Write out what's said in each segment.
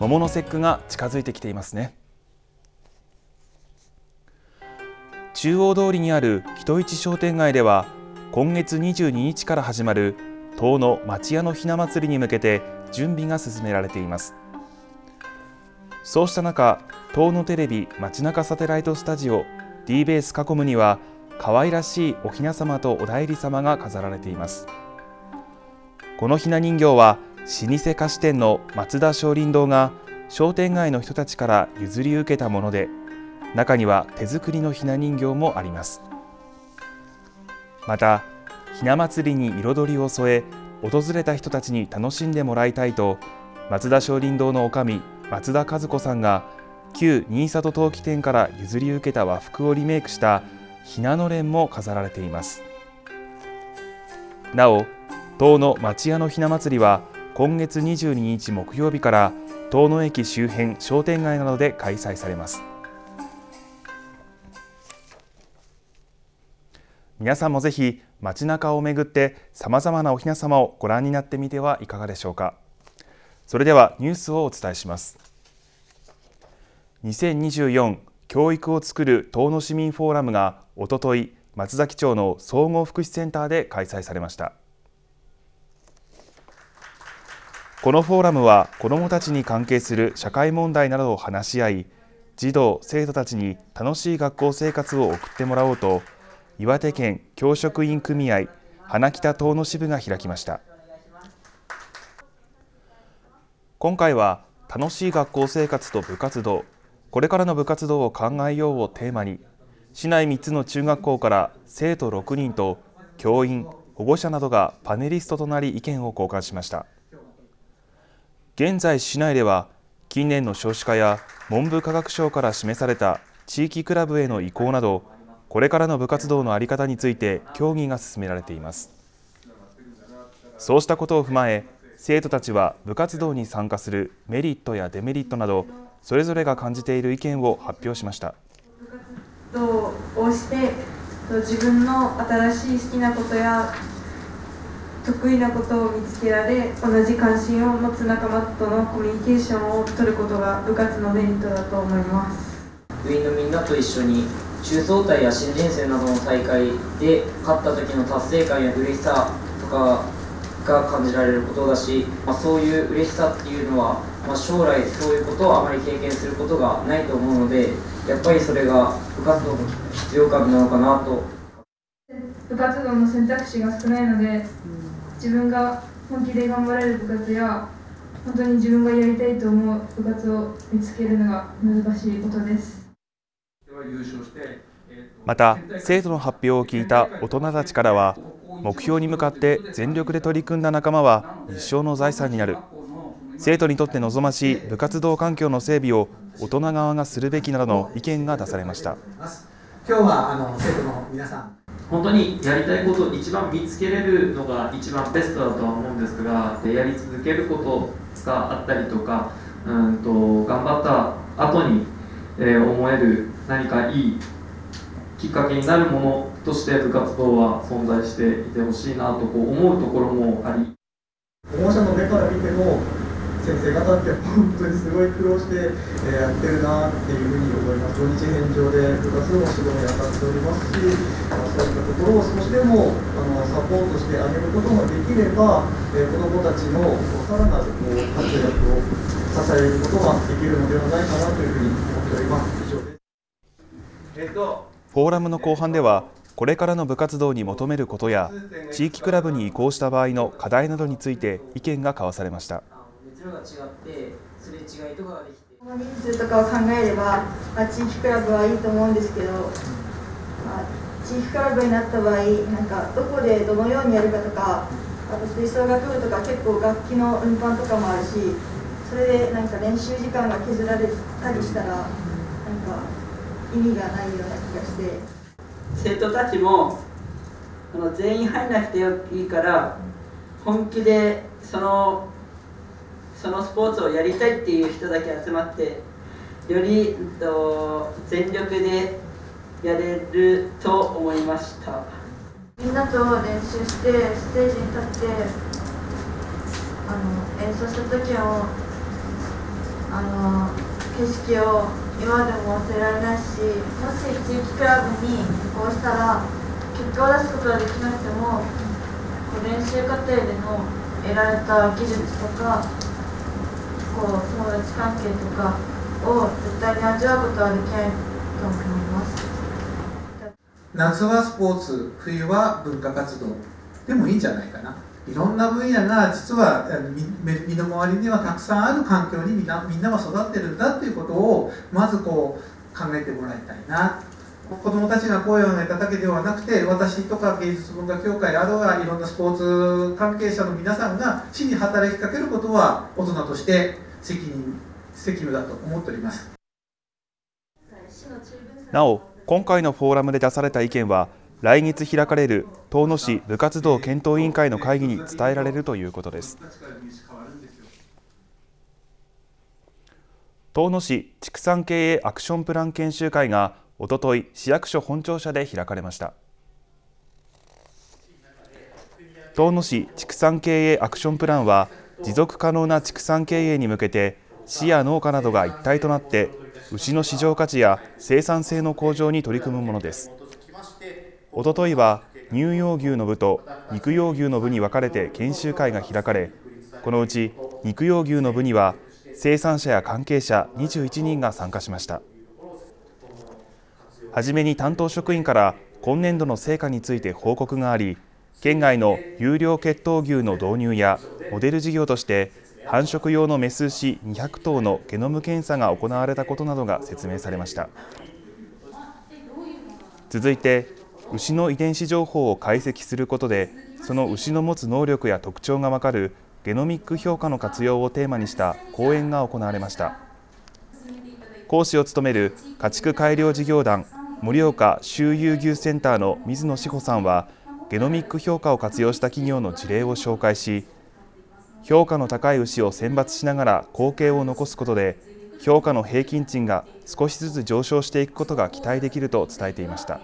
桃の節句が近づいてきていますね。中央通りにある人市商店街では今月22日から始まる遠野町屋のひな祭りに向けて準備が進められています。そうした中遠野テレビ街中サテライトスタジオ D ベース囲むには可愛らしいおひな様とお内裏様が飾られています。このひな人形は老舗菓子店の松田松林堂が商店街の人たちから譲り受けたもので中には手作りのひな人形もあります。またひな祭りに彩りを添え訪れた人たちに楽しんでもらいたいと松田松林堂の女将松田和子さんが旧新里陶器店から譲り受けた和服をリメイクしたひなのれんも飾られています。なお遠野町屋のひな祭りは今月22日木曜日から遠野駅周辺商店街などで開催されます。皆さんもぜひ街中を巡ってさまざまなおひな様をご覧になってみてはいかがでしょうか。それではニュースをお伝えします。2024教育を作る遠野市民フォーラムがおととい松崎町の総合福祉センターで開催されました。このフォーラムは子どもたちに関係する社会問題などを話し合い児童生徒たちに楽しい学校生活を送ってもらおうと岩手県教職員組合花北遠野支部が開きました。今回は楽しい学校生活と部活動これからの部活動を考えようをテーマに市内3つの中学校から生徒6人と教員保護者などがパネリストとなり意見を交換しました。現在市内では近年の少子化や文部科学省から示された地域クラブへの移行などこれからの部活動の在り方について協議が進められています。そうしたことを踏まえ生徒たちは部活動に参加するメリットやデメリットなどそれぞれが感じている意見を発表しました。部活動をして自分の新しい好きなことや得意なことを見つけられ同じ関心を持つ仲間とのコミュニケーションを取ることが部活のメリットだと思います。部員のみんなと一緒に中総体や新人生などの大会で勝った時の達成感や嬉しさとかが感じられることだし、まあ、そういう嬉しさっていうのは、まあ、将来そういうことをあまり経験することがないと思うのでやっぱりそれが部活動の必要感なのかなと。部活動の選択肢が少ないので自分が本気で頑張れる部活や本当に自分がやりたいと思う部活を見つけるのが難しいことです。また生徒の発表を聞いた大人たちからは目標に向かって全力で取り組んだ仲間は一生の財産になる。生徒にとって望ましい部活動環境の整備を大人側がするべきなどの意見が出されました。今日はあの生徒の皆さん本当にやりたいことを一番見つけれるのが一番ベストだとは思うんですがでやり続けることがあったりとかうんと頑張った後に、えー、思える何かいいきっかけになるものとして部活動は存在していてほしいなとこう思うところもあり。保護者の目から見ても先生方って本当にすごい苦労して、えやってるなっていうふうに思います土日返上で部活の指導に当たっておりますし、まあ、そういったところを少しでもあのサポートしてあげることができれば、え子どもたちのさらなるこう活躍を支えることができるのではないかなというふうに思っております以上です。えっとフォーラムの後半ではこれからの部活動に求めることや地域クラブに移行した場合の課題などについて意見が交わされました人数とかを考えれば、まあ、地域クラブはいいと思うんですけど、まあ、地域クラブになった場合なんかどこでどのようにやるかとかあと吹奏楽部とか結構楽器の運搬とかもあるしそれでなんか練習時間が削られたりしたらなんか意味がないような気がして。生徒たちもあの全員入らなくていいから本気でそのそのスポーツをやりたいっていう人だけ集まってよりと全力でやれると思いました。みんなと練習してステージに立ってあの演奏した時もあの景色を今でも忘れられないしもし地域クラブに移行したら結果を出すことができなくても練習過程での得られた技術とかこう友達関係とかを絶対に味わうことはできないと思います。夏はスポーツ冬は文化活動。でもいいんじゃないかな。いろんな分野が実は身の回りにはたくさんある環境にみんなみんなは育ってるんだっていうことをまずこう考えてもらいたいな。子どもたちが声を上げただけではなくて私とか芸術文化協会あるいはいろんなスポーツ関係者の皆さんが市に働きかけることは大人として責任責務だと思っております。なお今回のフォーラムで出された意見は来月開かれる遠野市部活動検討委員会の会議に伝えられるということです。遠野市畜産経営アクションプラン研修会がおととい市役所本庁舎で開かれました。遠野市畜産経営アクションプランは持続可能な畜産経営に向けて市や農家などが一体となって牛の市場価値や生産性の向上に取り組むものです。おとといは乳用牛の部と肉用牛の部に分かれて研修会が開かれこのうち肉用牛の部には生産者や関係者21人が参加しました。はじめに担当職員から今年度の成果について報告があり県外の有料血統牛の導入やモデル事業として繁殖用のメス牛200頭のゲノム検査が行われたことなどが説明されました。続いて牛の遺伝子情報を解析することでその牛の持つ能力や特徴がわかるゲノミック評価の活用をテーマにした講演が行われました。講師を務める家畜改良事業団盛岡周遊牛センターの水野志保さんはゲノミック評価を活用した企業の事例を紹介し評価の高い牛を選抜しながら後継を残すことで評価の平均値が少しずつ上昇していくことが期待できると伝えていました。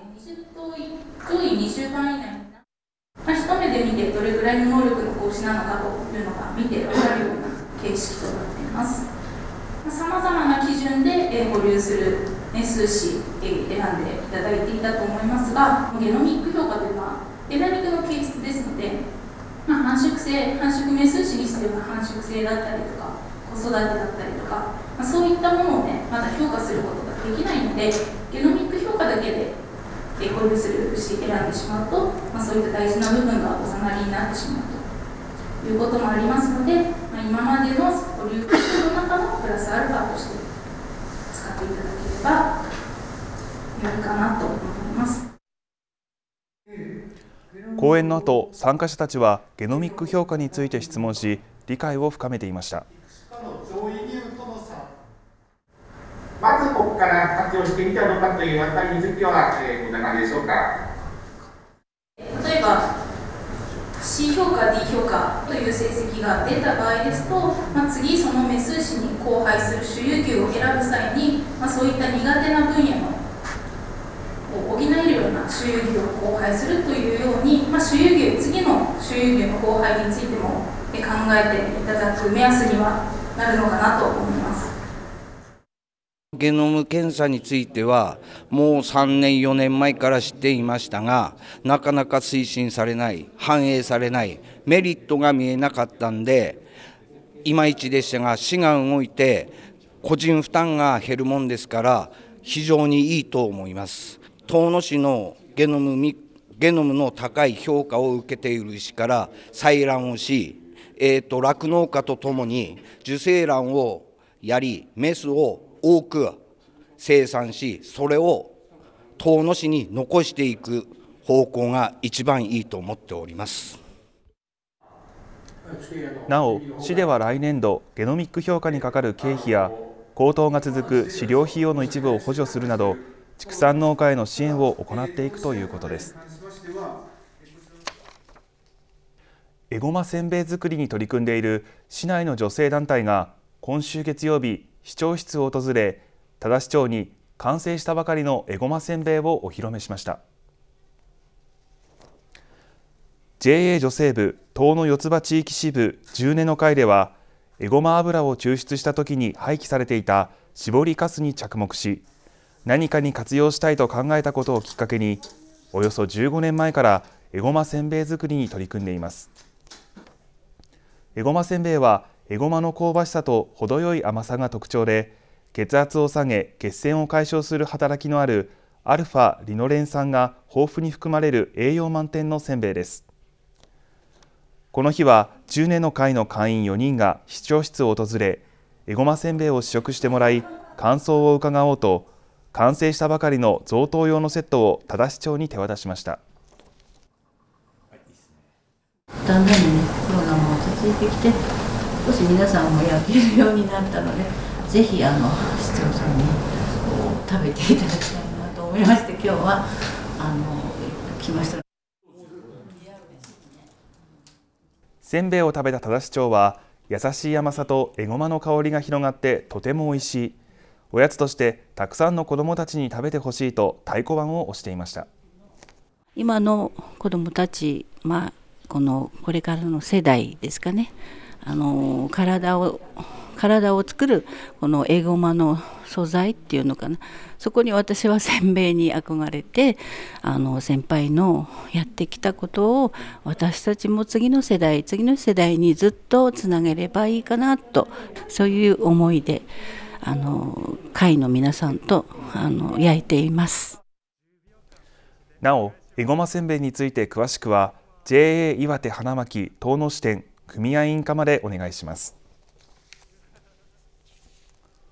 まあ、一目で見てどれぐらいの能力の行使なのかというのが見て分かるような形式となっています。さまざ、まな基準で保留する年数詞選んでいただいていたと思いますがゲノミック評価というのはエナ肉の形質ですので、まあ、繁殖性繁殖名数詞にしては繁殖性だったりとか子育てだったりとか、まあ、そういったものをねまだ評価することができないのでゲノミック評価だけで保留する牛選んでしまうと、まあ、そういった大事な部分がおさなりになってしまうということもありますので、まあ、今までの保留基準の中のプラスアルファとして使っていただければよいかなと思います。講演の後参加者たちはゲノミック評価について質問し理解を深めていました。まずここから活用してみたのかというあたりについては、えー、どんな感じでしょうか。例えば C 評価 D 評価という成績が出た場合ですと、まあ、次そのメス牛に交配する種有牛を選ぶ際に、まあ、そういった苦手な分野の補えるような種有牛を交配するというように、まあ、種有牛次の種有牛の交配についても考えていただく目安にはなるのかなと思います。ゲノム検査についてはもう3年4年前から知っていましたがなかなか推進されない反映されないメリットが見えなかったんでいまいちでしたが市が動いて個人負担が減るもんですから非常にいいと思います遠野市のゲノムゲノムの高い評価を受けている市から採卵をしえーと、酪農家とともに受精卵をやりメスを多く生産しそれを遠野市に残していく方向が一番いいと思っております。なお市では来年度ゲノミック評価にかかる経費や高騰が続く飼料費用の一部を補助するなど畜産農家への支援を行っていくということです。エゴマせんべい作りに取り組んでいる市内の女性団体が今週月曜日市長室を訪れ多田市長に完成したばかりのエゴマせんべいをお披露目しました。JA 女性部東野四つ葉地域支部10年の会ではエゴマ油を抽出した時に廃棄されていた搾りかすに着目し何かに活用したいと考えたことをきっかけにおよそ15年前からエゴマせんべい作りに取り組んでいます。エゴマせんべいはエゴマの香ばしさと程よい甘さが特徴で血圧を下げ血栓を解消する働きのあるアルファリノレン酸が豊富に含まれる栄養満点のせんべいです。この日は10年の会の会員4人が視聴室を訪れエゴマせんべいを試食してもらい感想を伺おうと完成したばかりの贈答用のセットを多田市長に手渡しました。だんだんにねコロナも落ち着いてきて少し皆さんも焼けるようになったのでぜひあの市長さんに食べていただきたいなと思いまして今日はあの来ました。せんべいを食べた多田市長は優しい甘さとエゴマの香りが広がってとても美味しいおやつとしてたくさんの子どもたちに食べてほしいと太鼓判を押していました。今の子どもたち、まあ、このこれからの世代ですかね。あの体を体を作るこのエゴマの素材っていうのかな。そこに私はせんべいに憧れてあの先輩のやってきたことを私たちも次の世代次の世代にずっとつなげればいいかなとそういう思いであの会の皆さんとあの焼いています。なおエゴマせんべいについて詳しくは JA 岩手花巻遠野支店組合員課までお願いします。